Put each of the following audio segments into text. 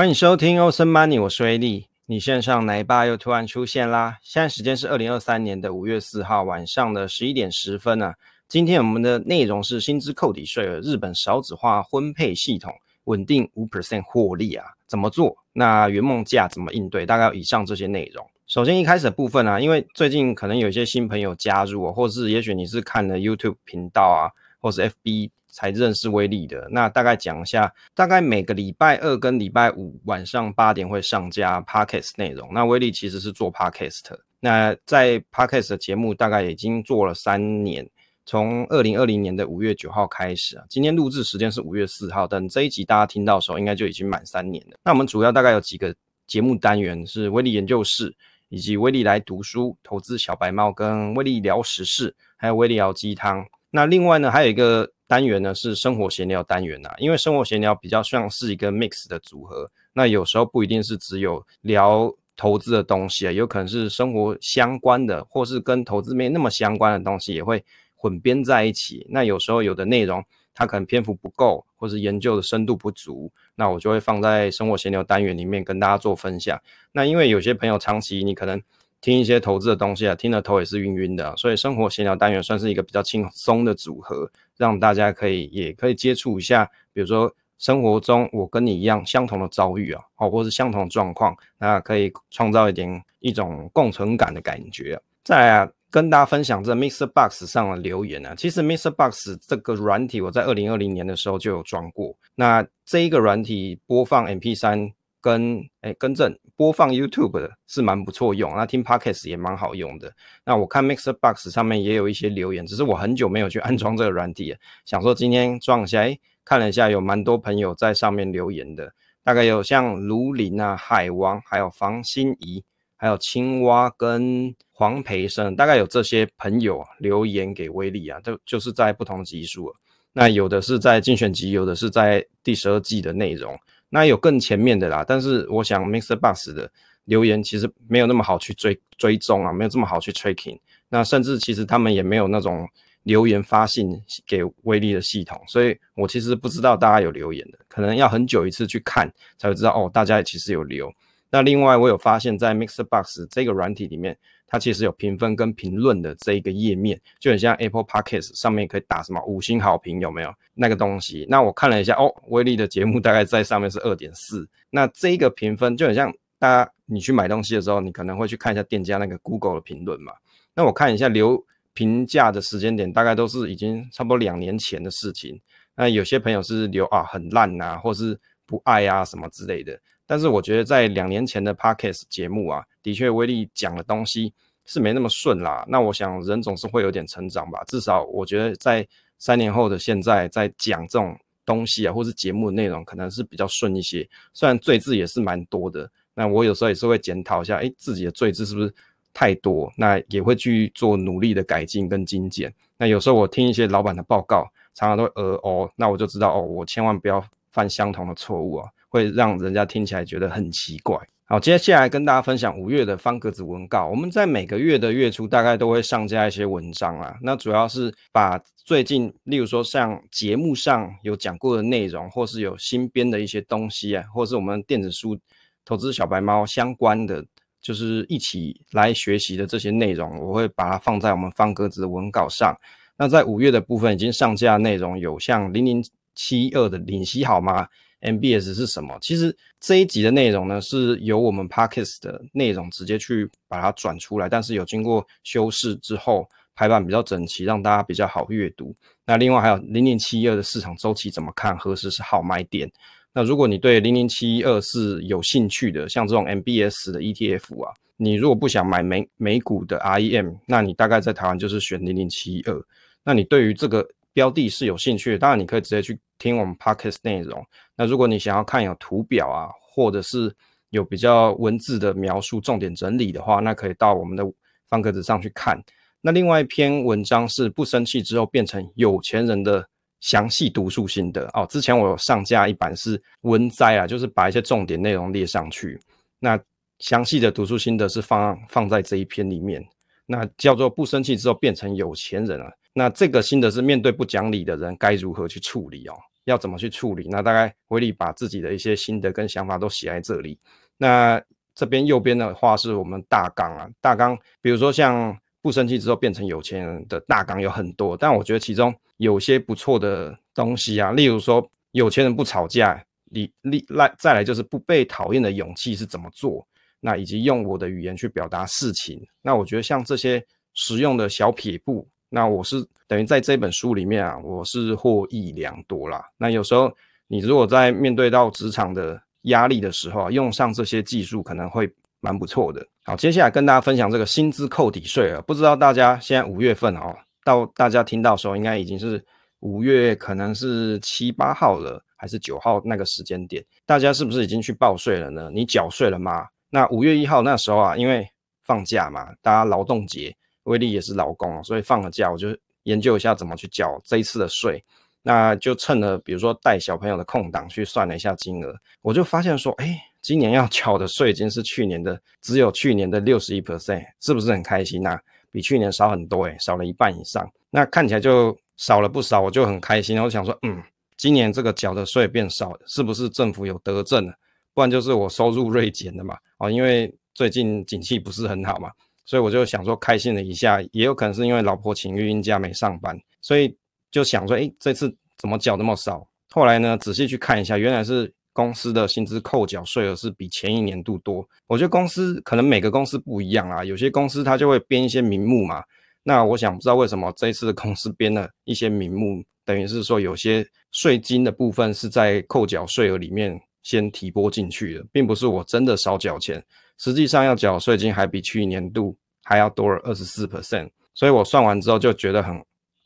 欢迎收听欧森 Money，我是威利。你线上奶爸又突然出现啦！现在时间是二零二三年的五月四号晚上的十一点十分啊。今天我们的内容是薪资扣抵税，日本少子化婚配系统稳定五 percent 获利啊？怎么做？那圆梦价怎么应对？大概有以上这些内容。首先一开始的部分啊，因为最近可能有一些新朋友加入，或是也许你是看了 YouTube 频道啊，或是 FB。才认识威利的，那大概讲一下，大概每个礼拜二跟礼拜五晚上八点会上架 Podcast 内容。那威利其实是做 Podcast，那在 Podcast 的节目大概已经做了三年，从二零二零年的五月九号开始啊，今天录制时间是五月四号，等这一集大家听到的时候，应该就已经满三年了。那我们主要大概有几个节目单元是威利研究室，以及威利来读书、投资小白猫跟威利聊时事，还有威利熬鸡汤。那另外呢，还有一个。单元呢是生活闲聊单元、啊，因为生活闲聊比较像是一个 mix 的组合，那有时候不一定是只有聊投资的东西啊，有可能是生活相关的，或是跟投资没那么相关的东西也会混编在一起。那有时候有的内容它可能篇幅不够，或是研究的深度不足，那我就会放在生活闲聊单元里面跟大家做分享。那因为有些朋友长期你可能。听一些投资的东西啊，听了头也是晕晕的，所以生活闲聊单元算是一个比较轻松的组合，让大家可以也可以接触一下，比如说生活中我跟你一样相同的遭遇啊，哦，或是相同的状况，那可以创造一点一种共存感的感觉。再来啊，跟大家分享这 MixerBox 上的留言啊，其实 MixerBox 这个软体我在二零二零年的时候就有装过，那这一个软体播放 MP3 跟哎更正。播放 YouTube 的是蛮不错用，那听 Podcast 也蛮好用的。那我看 Mixbox 上面也有一些留言，只是我很久没有去 安装这个软体，想说今天装一下。哎，看了一下，有蛮多朋友在上面留言的，大概有像卢林啊、海王，还有房心怡，还有青蛙跟黄培生，大概有这些朋友留言给威力啊，就就是在不同集数。那有的是在竞选集，有的是在第十二季的内容。那有更前面的啦，但是我想 MixerBox 的留言其实没有那么好去追追踪啊，没有这么好去 tracking。那甚至其实他们也没有那种留言发信给威力的系统，所以我其实不知道大家有留言的，可能要很久一次去看才会知道哦，大家也其实有留。那另外我有发现，在 MixerBox 这个软体里面。它其实有评分跟评论的这一个页面，就很像 Apple Podcast 上面可以打什么五星好评，有没有那个东西？那我看了一下，哦，威力的节目大概在上面是二点四。那这一个评分就很像大家你去买东西的时候，你可能会去看一下店家那个 Google 的评论嘛。那我看一下留评价的时间点，大概都是已经差不多两年前的事情。那有些朋友是留啊很烂啊，或是不爱啊什么之类的。但是我觉得在两年前的 Podcast 节目啊，的确威力讲的东西是没那么顺啦。那我想人总是会有点成长吧。至少我觉得在三年后的现在，在讲这种东西啊，或是节目的内容，可能是比较顺一些。虽然赘字也是蛮多的，那我有时候也是会检讨一下，诶，自己的赘字是不是太多？那也会去做努力的改进跟精简。那有时候我听一些老板的报告，常常都会呃哦，那我就知道哦，我千万不要犯相同的错误啊。会让人家听起来觉得很奇怪。好，接下来跟大家分享五月的方格子文稿。我们在每个月的月初大概都会上架一些文章啊，那主要是把最近，例如说像节目上有讲过的内容，或是有新编的一些东西啊，或是我们电子书投资小白猫相关的，就是一起来学习的这些内容，我会把它放在我们方格子的文稿上。那在五月的部分已经上架内容有像零零七二的领息好吗？MBS 是什么？其实这一集的内容呢，是由我们 Podcast 的内容直接去把它转出来，但是有经过修饰之后，排版比较整齐，让大家比较好阅读。那另外还有零零七二的市场周期怎么看？何时是好买点？那如果你对零零七二是有兴趣的，像这种 MBS 的 ETF 啊，你如果不想买美美股的 REM，那你大概在台湾就是选零零七二。那你对于这个标的是有兴趣的，当然你可以直接去听我们 Podcast 内容。那如果你想要看有图表啊，或者是有比较文字的描述、重点整理的话，那可以到我们的方格子上去看。那另外一篇文章是不生气之后变成有钱人的详细读书心得哦。之前我有上架一版是文摘啊，就是把一些重点内容列上去。那详细的读书心得是放放在这一篇里面。那叫做不生气之后变成有钱人啊。那这个心得是面对不讲理的人该如何去处理哦？要怎么去处理？那大概威利把自己的一些心得跟想法都写在这里。那这边右边的话是我们大纲啊，大纲比如说像不生气之后变成有钱人的大纲有很多，但我觉得其中有些不错的东西啊，例如说有钱人不吵架，你你来再来就是不被讨厌的勇气是怎么做，那以及用我的语言去表达事情。那我觉得像这些实用的小撇步。那我是等于在这本书里面啊，我是获益良多啦。那有时候你如果在面对到职场的压力的时候啊，用上这些技术可能会蛮不错的。好，接下来跟大家分享这个薪资扣抵税啊。不知道大家现在五月份哦，到大家听到时候应该已经是五月，可能是七八号了，还是九号那个时间点？大家是不是已经去报税了呢？你缴税了吗？那五月一号那时候啊，因为放假嘛，大家劳动节。威力也是老公，所以放了假，我就研究一下怎么去缴这一次的税。那就趁着比如说带小朋友的空档去算了一下金额，我就发现说，哎、今年要缴的税金是去年的，只有去年的六十一 percent，是不是很开心呐、啊？比去年少很多、欸，少了一半以上。那看起来就少了不少，我就很开心。我想说，嗯，今年这个缴的税变少，是不是政府有得政了？不然就是我收入锐减的嘛。哦，因为最近景气不是很好嘛。所以我就想说，开心了一下，也有可能是因为老婆请育婴假没上班，所以就想说，诶，这次怎么缴那么少？后来呢，仔细去看一下，原来是公司的薪资扣缴税额是比前一年度多。我觉得公司可能每个公司不一样啊，有些公司它就会编一些名目嘛。那我想不知道为什么这一次的公司编了一些名目，等于是说有些税金的部分是在扣缴税额里面先提拨进去的，并不是我真的少缴钱。实际上要缴税金还比去年度还要多了二十四 percent，所以我算完之后就觉得很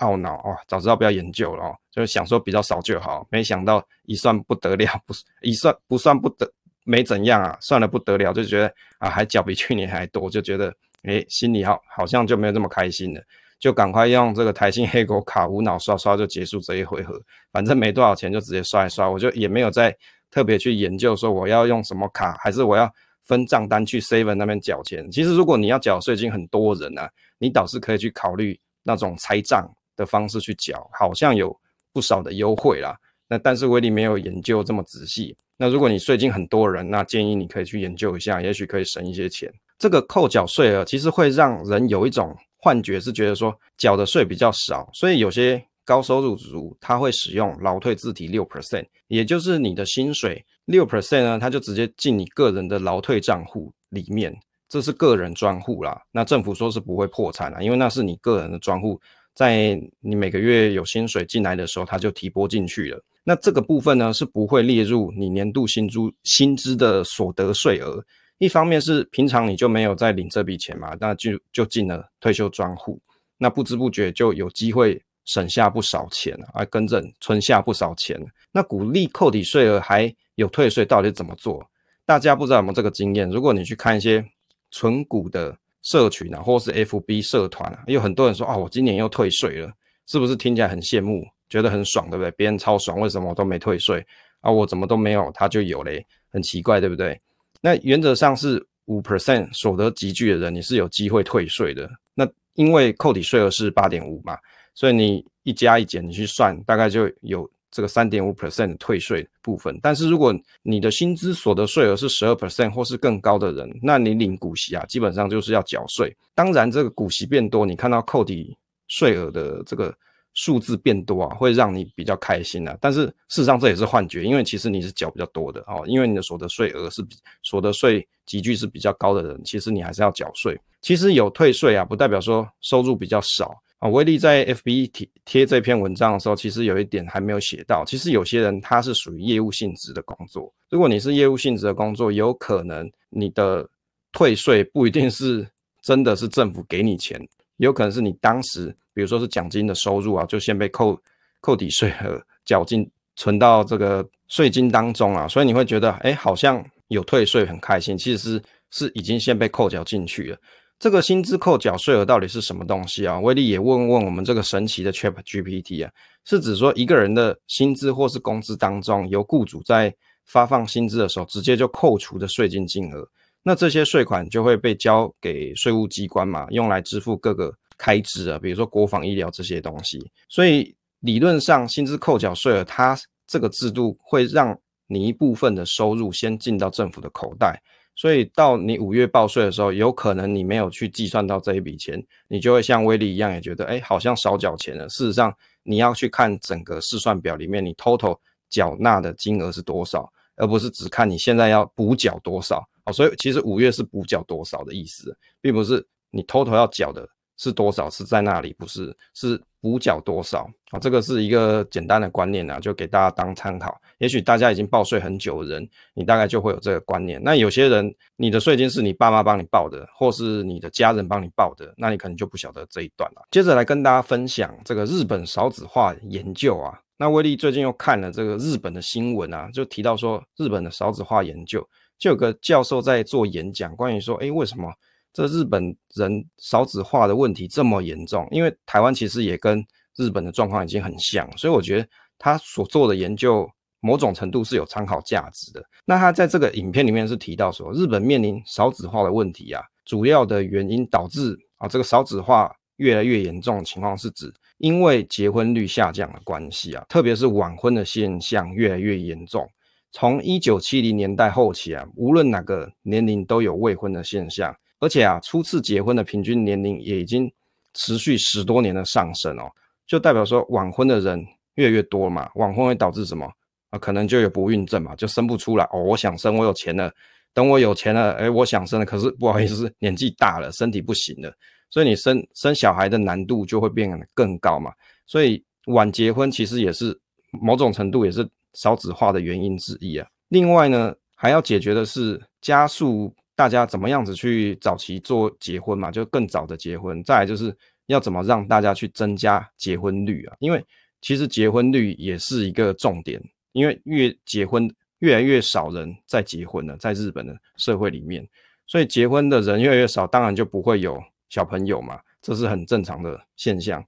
懊恼哦，早知道不要研究了哦，就是想说比较少就好，没想到一算不得了，不一算不算不得没怎样啊，算了不得了，就觉得啊还缴比去年还多，就觉得诶心里好好像就没有这么开心了，就赶快用这个台新黑狗卡无脑刷刷就结束这一回合，反正没多少钱就直接刷一刷，我就也没有再特别去研究说我要用什么卡，还是我要。分账单去 Seven 那边缴钱。其实如果你要缴税金，很多人啊，你倒是可以去考虑那种拆账的方式去缴，好像有不少的优惠啦。那但是威力没有研究这么仔细。那如果你税金很多人，那建议你可以去研究一下，也许可以省一些钱。这个扣缴税额其实会让人有一种幻觉，是觉得说缴的税比较少，所以有些。高收入族他会使用劳退自提六 percent，也就是你的薪水六 percent 呢，他就直接进你个人的劳退账户里面，这是个人专户啦。那政府说是不会破产啦，因为那是你个人的专户，在你每个月有薪水进来的时候，他就提拨进去了。那这个部分呢是不会列入你年度薪资薪资的所得税额。一方面是平常你就没有在领这笔钱嘛，那就就进了退休专户，那不知不觉就有机会。省下不少钱啊，更正，存下不少钱。那股利扣抵税额还有退税，到底怎么做？大家不知道有没有这个经验？如果你去看一些存股的社群啊，或是 FB 社团啊，有很多人说啊，我今年又退税了，是不是听起来很羡慕，觉得很爽，对不对？别人超爽，为什么我都没退税啊？我怎么都没有，他就有嘞，很奇怪，对不对？那原则上是五 percent 所得集聚的人，你是有机会退税的。那因为扣抵税额是八点五嘛。所以你一加一减，你去算，大概就有这个三点五 percent 的退税部分。但是如果你的薪资所得税额是十二 percent 或是更高的人，那你领股息啊，基本上就是要缴税。当然，这个股息变多，你看到扣抵税额的这个数字变多啊，会让你比较开心啊。但是事实上这也是幻觉，因为其实你是缴比较多的哦，因为你的所得税额是比所得税级距是比较高的人，其实你还是要缴税。其实有退税啊，不代表说收入比较少。啊，威力在 FB 贴贴这篇文章的时候，其实有一点还没有写到。其实有些人他是属于业务性质的工作，如果你是业务性质的工作，有可能你的退税不一定是真的是政府给你钱，有可能是你当时，比如说是奖金的收入啊，就先被扣扣抵税额缴进存到这个税金当中啊，所以你会觉得，哎，好像有退税很开心，其实是是已经先被扣缴进去了。这个薪资扣缴税额到底是什么东西啊？威力也问问我们这个神奇的 ChatGPT 啊，是指说一个人的薪资或是工资当中，由雇主在发放薪资的时候直接就扣除的税金金额，那这些税款就会被交给税务机关嘛，用来支付各个开支啊，比如说国防医疗这些东西。所以理论上薪资扣缴税额它这个制度会让你一部分的收入先进到政府的口袋，所以到你五月报税的时候，有可能你没有去计算到这一笔钱，你就会像威利一样也觉得，哎，好像少缴钱了。事实上，你要去看整个试算表里面，你 total 缴纳的金额是多少，而不是只看你现在要补缴多少。哦，所以其实五月是补缴多少的意思，并不是你 total 要缴的是多少是在那里，不是，是补缴多少。啊，这个是一个简单的观念啊，就给大家当参考。也许大家已经报税很久的人，你大概就会有这个观念。那有些人，你的税金是你爸妈帮你报的，或是你的家人帮你报的，那你可能就不晓得这一段了。接着来跟大家分享这个日本少子化研究啊。那威利最近又看了这个日本的新闻啊，就提到说日本的少子化研究。就有个教授在做演讲，关于说，哎，为什么这日本人少子化的问题这么严重？因为台湾其实也跟日本的状况已经很像，所以我觉得他所做的研究某种程度是有参考价值的。那他在这个影片里面是提到说，日本面临少子化的问题啊，主要的原因导致啊这个少子化越来越严重的情况是指，因为结婚率下降的关系啊，特别是晚婚的现象越来越严重。从一九七零年代后期啊，无论哪个年龄都有未婚的现象，而且啊，初次结婚的平均年龄也已经持续十多年的上升哦，就代表说晚婚的人越来越多嘛。晚婚会导致什么啊？可能就有不孕症嘛，就生不出来哦。我想生，我有钱了，等我有钱了，哎，我想生了，可是不好意思，年纪大了，身体不行了，所以你生生小孩的难度就会变得更高嘛。所以晚结婚其实也是某种程度也是。少子化的原因之一啊。另外呢，还要解决的是加速大家怎么样子去早期做结婚嘛，就更早的结婚。再来就是要怎么让大家去增加结婚率啊，因为其实结婚率也是一个重点，因为越结婚越来越少人在结婚了，在日本的社会里面，所以结婚的人越来越少，当然就不会有小朋友嘛，这是很正常的现象。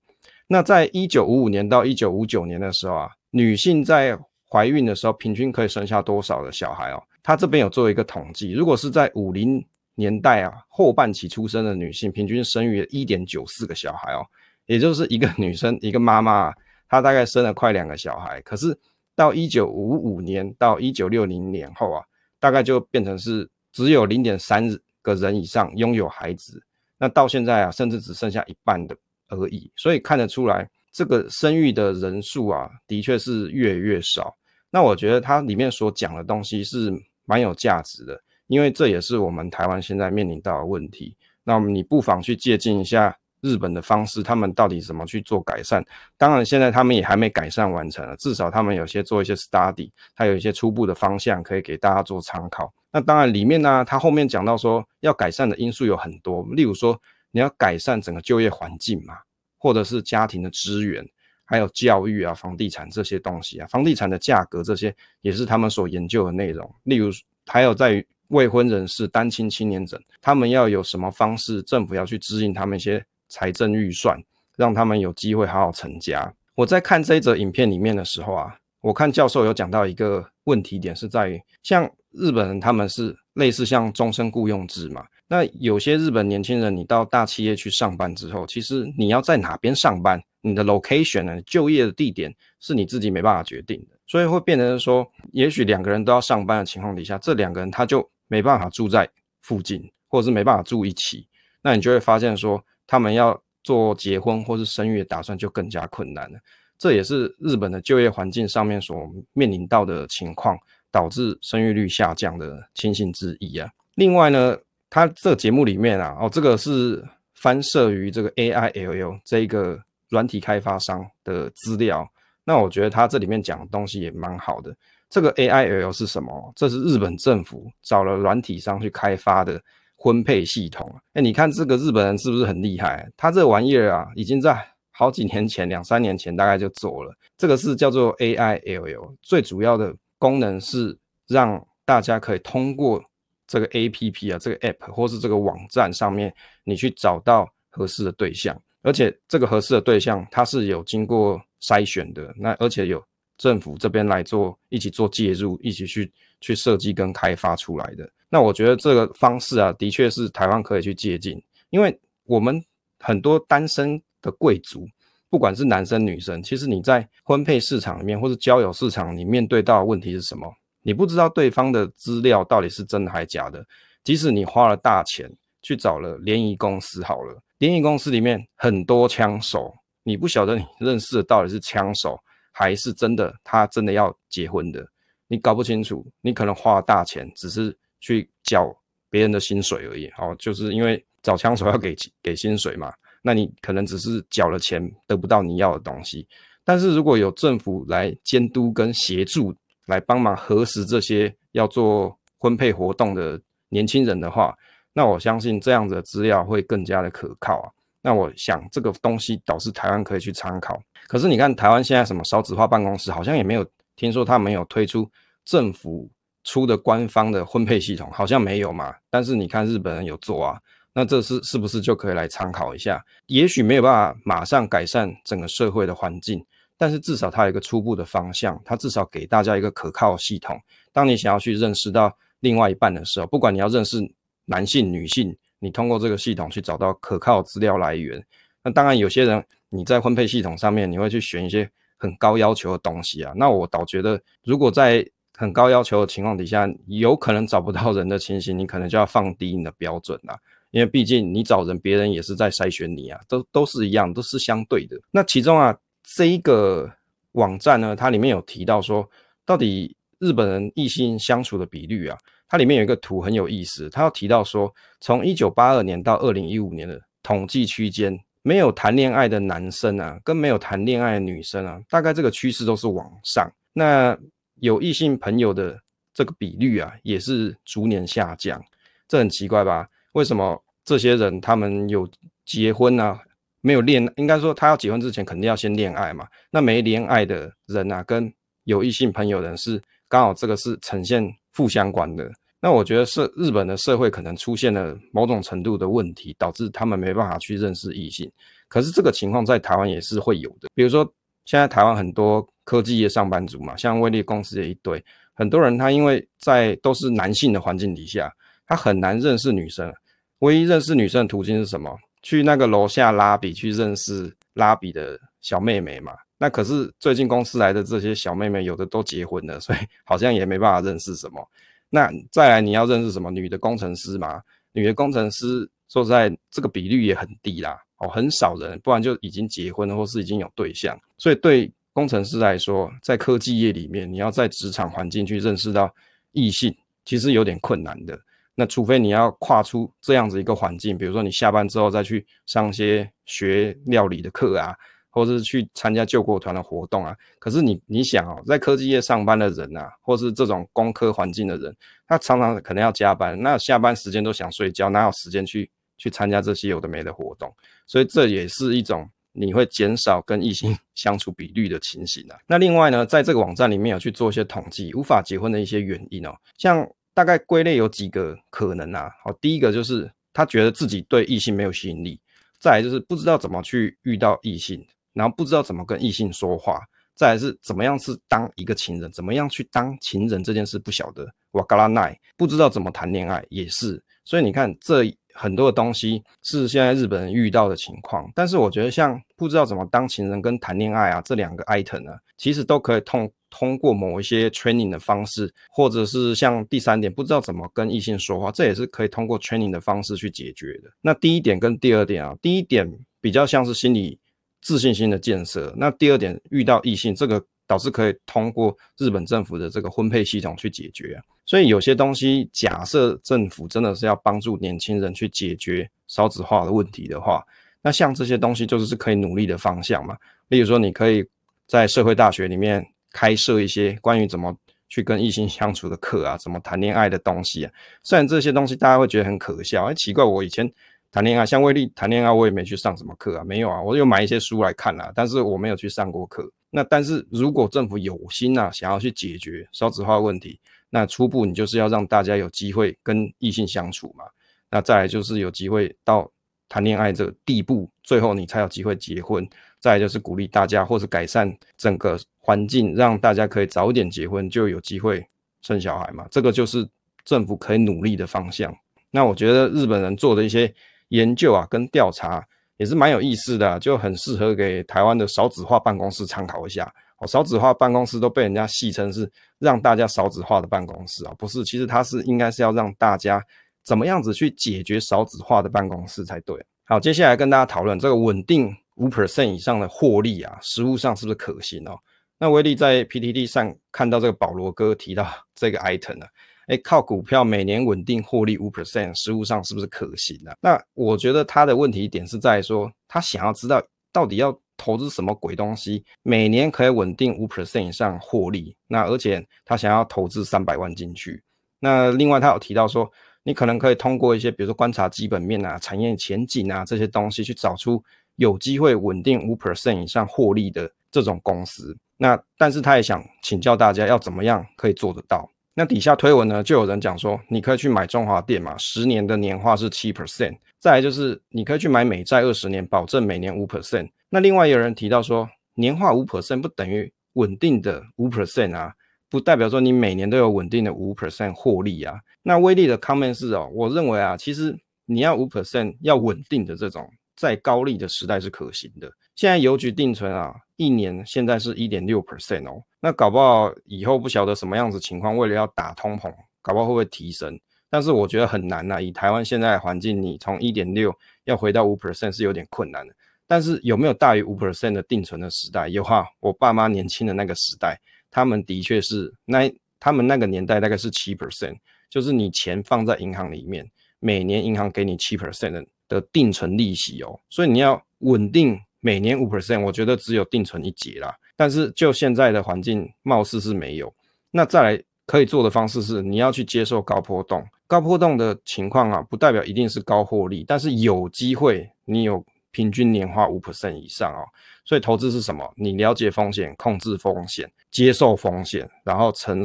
那在一九五五年到一九五九年的时候啊，女性在怀孕的时候，平均可以生下多少的小孩哦？他这边有做一个统计，如果是在五零年代啊后半期出生的女性，平均生育一点九四个小孩哦，也就是一个女生一个妈妈，她大概生了快两个小孩。可是到一九五五年到一九六零年后啊，大概就变成是只有零点三个人以上拥有孩子。那到现在啊，甚至只剩下一半的而已。所以看得出来。这个生育的人数啊，的确是越来越少。那我觉得它里面所讲的东西是蛮有价值的，因为这也是我们台湾现在面临到的问题。那么你不妨去借鉴一下日本的方式，他们到底怎么去做改善？当然，现在他们也还没改善完成，至少他们有些做一些 study，他有一些初步的方向可以给大家做参考。那当然里面呢，他后面讲到说要改善的因素有很多，例如说你要改善整个就业环境嘛。或者是家庭的资源，还有教育啊、房地产这些东西啊，房地产的价格这些也是他们所研究的内容。例如，还有在于未婚人士、单亲青年者，他们要有什么方式，政府要去指引他们一些财政预算，让他们有机会好好成家。我在看这一则影片里面的时候啊，我看教授有讲到一个问题点是在于，像日本人他们是类似像终身雇佣制嘛。那有些日本年轻人，你到大企业去上班之后，其实你要在哪边上班，你的 location 呢，就业的地点是你自己没办法决定的，所以会变成说，也许两个人都要上班的情况底下，这两个人他就没办法住在附近，或者是没办法住一起，那你就会发现说，他们要做结婚或是生育的打算就更加困难了。这也是日本的就业环境上面所面临到的情况，导致生育率下降的情形之一啊。另外呢，他这个节目里面啊，哦，这个是翻摄于这个 AILL 这一个软体开发商的资料。那我觉得他这里面讲的东西也蛮好的。这个 AILL 是什么？这是日本政府找了软体商去开发的婚配系统。哎，你看这个日本人是不是很厉害？他这玩意儿啊，已经在好几年前，两三年前大概就做了。这个是叫做 AILL，最主要的功能是让大家可以通过。这个 APP 啊，这个 App 或是这个网站上面，你去找到合适的对象，而且这个合适的对象它是有经过筛选的，那而且有政府这边来做一起做介入，一起去去设计跟开发出来的。那我觉得这个方式啊，的确是台湾可以去借鉴，因为我们很多单身的贵族，不管是男生女生，其实你在婚配市场里面或是交友市场，你面对到的问题是什么？你不知道对方的资料到底是真的还是假的。即使你花了大钱去找了联谊公司，好了，联谊公司里面很多枪手，你不晓得你认识的到底是枪手还是真的他真的要结婚的，你搞不清楚。你可能花了大钱，只是去缴别人的薪水而已。哦，就是因为找枪手要给给薪水嘛。那你可能只是缴了钱，得不到你要的东西。但是如果有政府来监督跟协助，来帮忙核实这些要做婚配活动的年轻人的话，那我相信这样子的资料会更加的可靠啊。那我想这个东西倒是台湾可以去参考。可是你看台湾现在什么少子化办公室，好像也没有听说他没有推出政府出的官方的婚配系统，好像没有嘛。但是你看日本人有做啊。那这是是不是就可以来参考一下？也许没有办法马上改善整个社会的环境，但是至少它有一个初步的方向，它至少给大家一个可靠系统。当你想要去认识到另外一半的时候，不管你要认识男性、女性，你通过这个系统去找到可靠资料来源。那当然，有些人你在婚配系统上面，你会去选一些很高要求的东西啊。那我倒觉得，如果在很高要求的情况底下，有可能找不到人的情形，你可能就要放低你的标准啦。因为毕竟你找人，别人也是在筛选你啊，都都是一样，都是相对的。那其中啊，这一个网站呢，它里面有提到说，到底日本人异性相处的比率啊，它里面有一个图很有意思，它要提到说，从一九八二年到二零一五年的统计区间，没有谈恋爱的男生啊，跟没有谈恋爱的女生啊，大概这个趋势都是往上。那有异性朋友的这个比率啊，也是逐年下降，这很奇怪吧？为什么？这些人他们有结婚啊，没有恋，应该说他要结婚之前肯定要先恋爱嘛。那没恋爱的人啊，跟有异性朋友的人是刚好这个是呈现负相关的。那我觉得是日本的社会可能出现了某种程度的问题，导致他们没办法去认识异性。可是这个情况在台湾也是会有的。比如说现在台湾很多科技业上班族嘛，像威力公司的一堆，很多人他因为在都是男性的环境底下，他很难认识女生。唯一认识女生的途径是什么？去那个楼下拉比去认识拉比的小妹妹嘛。那可是最近公司来的这些小妹妹，有的都结婚了，所以好像也没办法认识什么。那再来你要认识什么？女的工程师嘛？女的工程师说实在，这个比率也很低啦，哦，很少人，不然就已经结婚，或是已经有对象。所以对工程师来说，在科技业里面，你要在职场环境去认识到异性，其实有点困难的。那除非你要跨出这样子一个环境，比如说你下班之后再去上些学料理的课啊，或者是去参加救国团的活动啊。可是你你想哦，在科技业上班的人啊，或是这种工科环境的人，他常常可能要加班，那下班时间都想睡觉，哪有时间去去参加这些有的没的活动？所以这也是一种你会减少跟异性 相处比率的情形啊。那另外呢，在这个网站里面有去做一些统计，无法结婚的一些原因哦，像。大概归类有几个可能啊，好，第一个就是他觉得自己对异性没有吸引力，再来就是不知道怎么去遇到异性，然后不知道怎么跟异性说话，再来是怎么样是当一个情人，怎么样去当情人这件事不晓得，哇嘎拉奈不知道怎么谈恋爱也是，所以你看这很多的东西是现在日本人遇到的情况，但是我觉得像不知道怎么当情人跟谈恋爱啊这两个 item 呢，其实都可以通。通过某一些 training 的方式，或者是像第三点，不知道怎么跟异性说话，这也是可以通过 training 的方式去解决的。那第一点跟第二点啊，第一点比较像是心理自信心的建设，那第二点遇到异性，这个倒是可以通过日本政府的这个婚配系统去解决。所以有些东西，假设政府真的是要帮助年轻人去解决少子化的问题的话，那像这些东西就是可以努力的方向嘛。例如说，你可以在社会大学里面。开设一些关于怎么去跟异性相处的课啊，怎么谈恋爱的东西啊。虽然这些东西大家会觉得很可笑，哎，奇怪，我以前谈恋爱，像威力谈恋爱，我也没去上什么课啊，没有啊，我有买一些书来看啊，但是我没有去上过课。那但是如果政府有心啊，想要去解决少子化问题，那初步你就是要让大家有机会跟异性相处嘛。那再来就是有机会到谈恋爱这个地步，最后你才有机会结婚。再就是鼓励大家，或是改善整个环境，让大家可以早点结婚，就有机会生小孩嘛。这个就是政府可以努力的方向。那我觉得日本人做的一些研究啊，跟调查，也是蛮有意思的，就很适合给台湾的少子化办公室参考一下。哦，少子化办公室都被人家戏称是让大家少子化的办公室啊，不是，其实它是应该是要让大家怎么样子去解决少子化的办公室才对。好，接下来跟大家讨论这个稳定五 percent 以上的获利啊，实务上是不是可行哦？那威利在 PTT 上看到这个保罗哥提到 这个 item 呢，诶，靠股票每年稳定获利五 percent，实务上是不是可行呢？那我觉得他的问题点是在说，他想要知道到底要投资什么鬼东西，每年可以稳定五 percent 以上获利。那而且他想要投资三百万进去。那另外他有提到说，你可能可以通过一些，比如说观察基本面啊、产业前景啊这些东西，去找出有机会稳定五 percent 以上获利的这种公司。那但是他也想请教大家要怎么样可以做得到。那底下推文呢，就有人讲说，你可以去买中华电嘛，十年的年化是七 percent。再来就是你可以去买美债二十年，保证每年五 percent。那另外有人提到说，年化五 percent 不等于稳定的五 percent 啊，不代表说你每年都有稳定的五 percent 获利啊。那威利的 comment 是哦，我认为啊，其实你要五 percent 要稳定的这种，在高利的时代是可行的。现在邮局定存啊，一年现在是一点六 percent 哦，那搞不好以后不晓得什么样子情况，为了要打通膨，搞不好会不会提升？但是我觉得很难呐、啊，以台湾现在环境，你从一点六要回到五 percent 是有点困难的。但是有没有大于五 percent 的定存的时代？有哈，我爸妈年轻的那个时代，他们的确是那他们那个年代大概是七 percent，就是你钱放在银行里面，每年银行给你七 percent 的定存利息哦，所以你要稳定。每年五 percent，我觉得只有定存一节啦。但是就现在的环境，貌似是没有。那再来可以做的方式是，你要去接受高波动。高波动的情况啊，不代表一定是高获利，但是有机会你有平均年化五 percent 以上哦。所以投资是什么？你了解风险，控制风险，接受风险，然后承，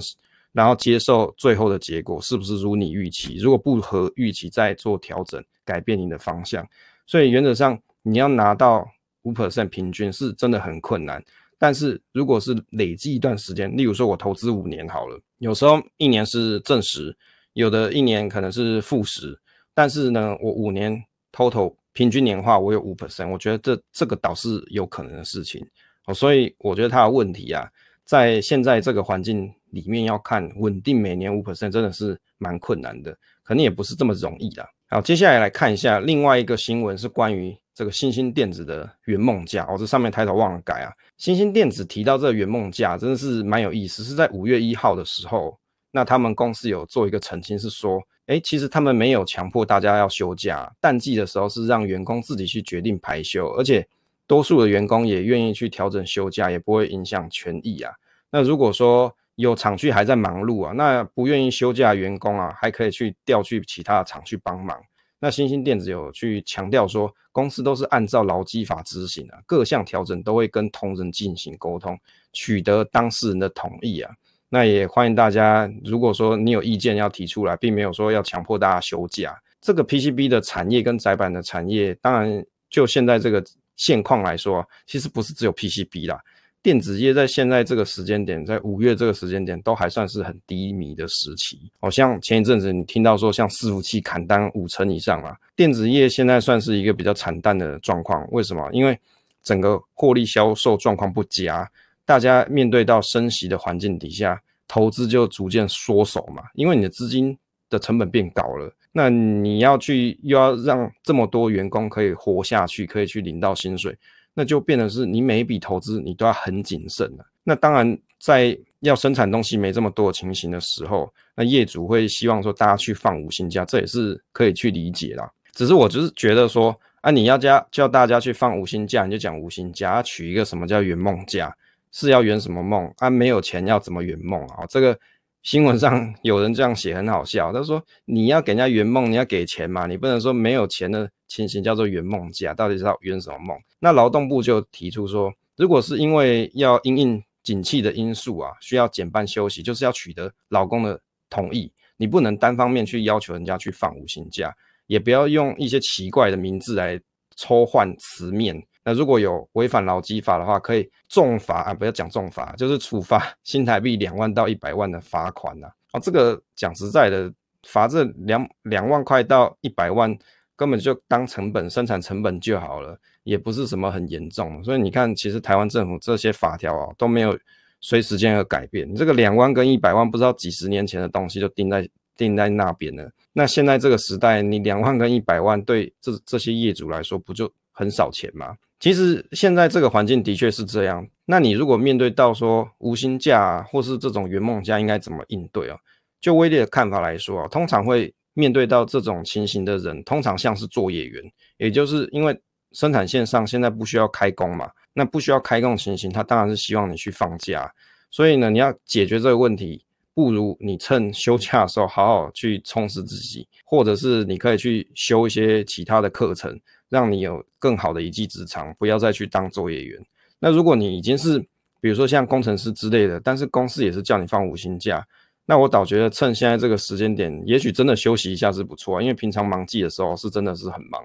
然后接受最后的结果是不是如你预期？如果不合预期，再做调整，改变你的方向。所以原则上你要拿到。五 percent 平均是真的很困难，但是如果是累计一段时间，例如说我投资五年好了，有时候一年是正十，有的一年可能是负十，但是呢，我五年 total 平均年化我有五 percent，我觉得这这个倒是有可能的事情哦，所以我觉得它的问题啊，在现在这个环境里面要看稳定每年五 percent 真的是蛮困难的，可能也不是这么容易的。好，接下来来看一下另外一个新闻是关于。这个新兴电子的圆梦价哦，这上面抬头忘了改啊。新兴电子提到这个圆梦价，真的是蛮有意思。是在五月一号的时候，那他们公司有做一个澄清，是说，哎，其实他们没有强迫大家要休假，淡季的时候是让员工自己去决定排休，而且多数的员工也愿意去调整休假，也不会影响权益啊。那如果说有厂区还在忙碌啊，那不愿意休假员工啊，还可以去调去其他的厂去帮忙。那新兴电子有去强调说，公司都是按照劳基法执行啊，各项调整都会跟同仁进行沟通，取得当事人的同意啊。那也欢迎大家，如果说你有意见要提出来，并没有说要强迫大家休假。这个 PCB 的产业跟载板的产业，当然就现在这个现况来说，其实不是只有 PCB 啦。电子业在现在这个时间点，在五月这个时间点，都还算是很低迷的时期。好像前一阵子你听到说，像伺服器砍单五成以上啊，电子业现在算是一个比较惨淡的状况。为什么？因为整个获利销售状况不佳，大家面对到升息的环境底下，投资就逐渐缩手嘛。因为你的资金的成本变高了，那你要去又要让这么多员工可以活下去，可以去领到薪水。那就变得是你每一笔投资你都要很谨慎了。那当然，在要生产东西没这么多的情形的时候，那业主会希望说大家去放无薪假，这也是可以去理解啦。只是我就是觉得说，啊，你要加叫大家去放无薪假，你就讲无薪假，取一个什么叫圆梦假，是要圆什么梦？啊，没有钱要怎么圆梦啊？这个。新闻上有人这样写，很好笑。他说：“你要给人家圆梦，你要给钱嘛，你不能说没有钱的情形叫做圆梦假，到底是要圆什么梦？”那劳动部就提出说，如果是因为要因应景气的因素啊，需要减半休息，就是要取得劳工的同意，你不能单方面去要求人家去放无薪假，也不要用一些奇怪的名字来抽换词面。那如果有违反劳基法的话，可以重罚啊，不要讲重罚，就是处罚 新台币两万到一百万的罚款呐。啊，这个讲实在的，罚这两两万块到一百万，根本就当成本生产成本就好了，也不是什么很严重。所以你看，其实台湾政府这些法条啊都没有随时间而改变。这个两万跟一百万，不知道几十年前的东西就定在定在那边了。那现在这个时代，你两万跟一百万对这这些业主来说，不就很少钱吗？其实现在这个环境的确是这样。那你如果面对到说无薪假啊，或是这种圆梦假，应该怎么应对啊？就威力的看法来说啊，通常会面对到这种情形的人，通常像是作业员，也就是因为生产线上现在不需要开工嘛，那不需要开工情形，他当然是希望你去放假。所以呢，你要解决这个问题，不如你趁休假的时候好好去充实自己，或者是你可以去修一些其他的课程。让你有更好的一技之长，不要再去当作业员。那如果你已经是，比如说像工程师之类的，但是公司也是叫你放无薪假，那我倒觉得趁现在这个时间点，也许真的休息一下是不错啊。因为平常忙季的时候是真的是很忙，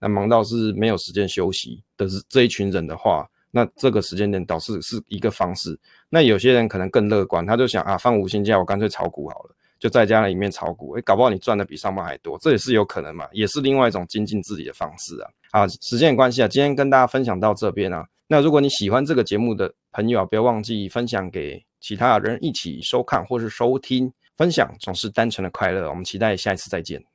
那忙到是没有时间休息的这一群人的话，那这个时间点倒是是一个方式。那有些人可能更乐观，他就想啊，放无薪假，我干脆炒股好了。就在家里面炒股，诶，搞不好你赚的比上班还多，这也是有可能嘛，也是另外一种精进自己的方式啊。好，时间关系啊，今天跟大家分享到这边啊。那如果你喜欢这个节目的朋友啊，不要忘记分享给其他人一起收看或是收听。分享总是单纯的快乐，我们期待下一次再见。